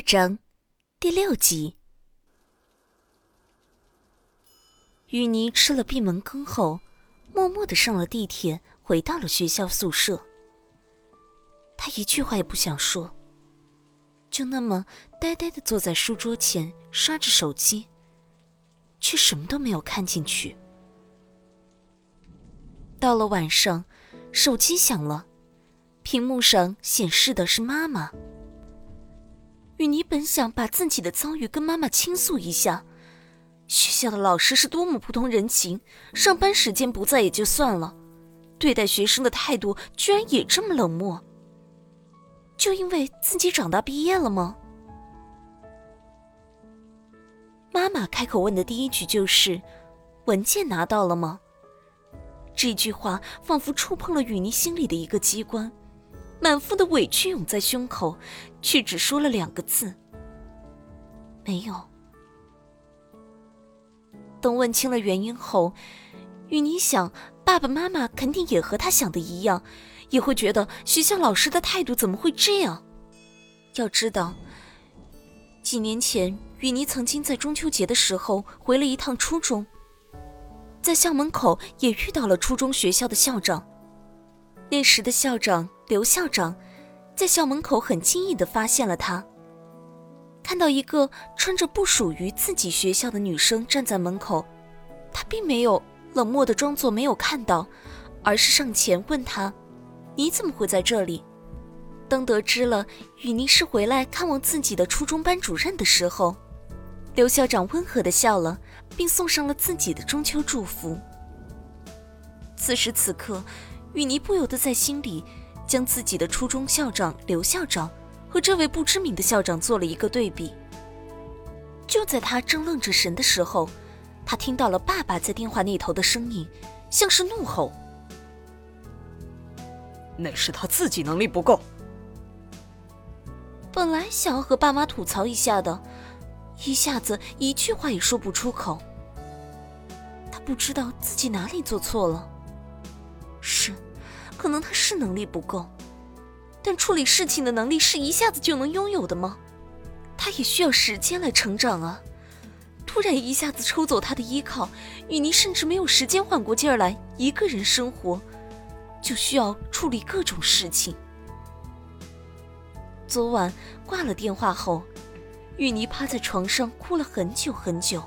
二章，第六集。雨妮吃了闭门羹后，默默的上了地铁，回到了学校宿舍。她一句话也不想说，就那么呆呆的坐在书桌前刷着手机，却什么都没有看进去。到了晚上，手机响了，屏幕上显示的是妈妈。雨妮本想把自己的遭遇跟妈妈倾诉一下，学校的老师是多么不通人情，上班时间不在也就算了，对待学生的态度居然也这么冷漠。就因为自己长大毕业了吗？妈妈开口问的第一句就是：“文件拿到了吗？”这句话仿佛触碰了雨妮心里的一个机关。满腹的委屈涌在胸口，却只说了两个字：“没有。”等问清了原因后，雨妮想，爸爸妈妈肯定也和他想的一样，也会觉得学校老师的态度怎么会这样？要知道，几年前雨妮曾经在中秋节的时候回了一趟初中，在校门口也遇到了初中学校的校长。那时的校长刘校长，在校门口很惊异的发现了他。看到一个穿着不属于自己学校的女生站在门口，他并没有冷漠的装作没有看到，而是上前问他：“你怎么会在这里？”当得知了雨妮是回来看望自己的初中班主任的时候，刘校长温和的笑了，并送上了自己的中秋祝福。此时此刻。雨妮不由得在心里，将自己的初中校长刘校长和这位不知名的校长做了一个对比。就在他正愣着神的时候，他听到了爸爸在电话那头的声音，像是怒吼：“那是他自己能力不够。”本来想要和爸妈吐槽一下的，一下子一句话也说不出口。他不知道自己哪里做错了。是，可能他是能力不够，但处理事情的能力是一下子就能拥有的吗？他也需要时间来成长啊！突然一下子抽走他的依靠，雨妮甚至没有时间缓过劲儿来一个人生活，就需要处理各种事情。昨晚挂了电话后，雨妮趴在床上哭了很久很久。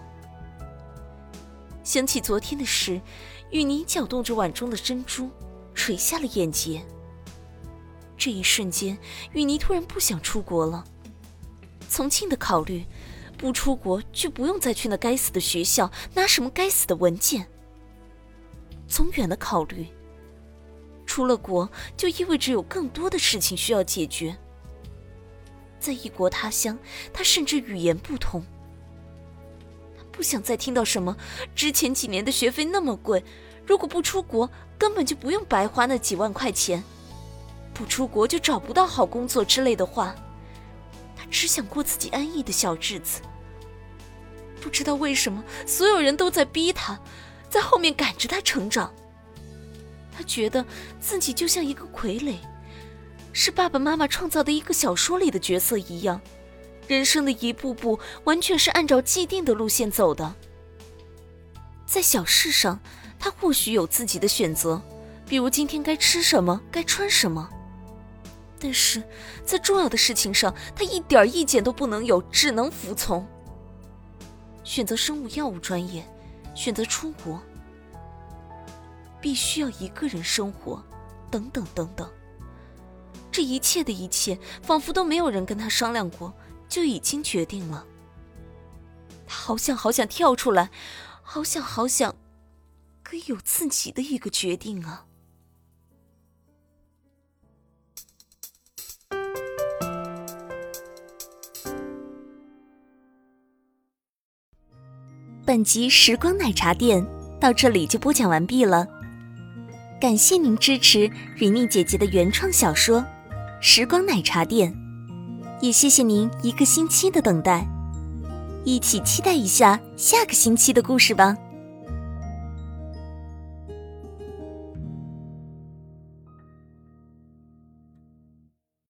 想起昨天的事。雨妮搅动着碗中的珍珠，垂下了眼睫。这一瞬间，雨妮突然不想出国了。从轻的考虑，不出国就不用再去那该死的学校拿什么该死的文件。从远的考虑，出了国就意味着有更多的事情需要解决。在异国他乡，他甚至语言不通。不想再听到什么之前几年的学费那么贵，如果不出国根本就不用白花那几万块钱，不出国就找不到好工作之类的话。他只想过自己安逸的小日子。不知道为什么，所有人都在逼他，在后面赶着他成长。他觉得自己就像一个傀儡，是爸爸妈妈创造的一个小说里的角色一样。人生的一步步完全是按照既定的路线走的。在小事上，他或许有自己的选择，比如今天该吃什么，该穿什么。但是在重要的事情上，他一点意见都不能有，只能服从。选择生物药物专业，选择出国，必须要一个人生活，等等等等。这一切的一切，仿佛都没有人跟他商量过。就已经决定了。他好想好想跳出来，好想好想，得有自己的一个决定啊。本集时光奶茶店到这里就播讲完毕了。感谢您支持蕊妮姐姐的原创小说时光奶茶店也谢谢您一个星期的等待。一起期待一下下个星期的故事吧。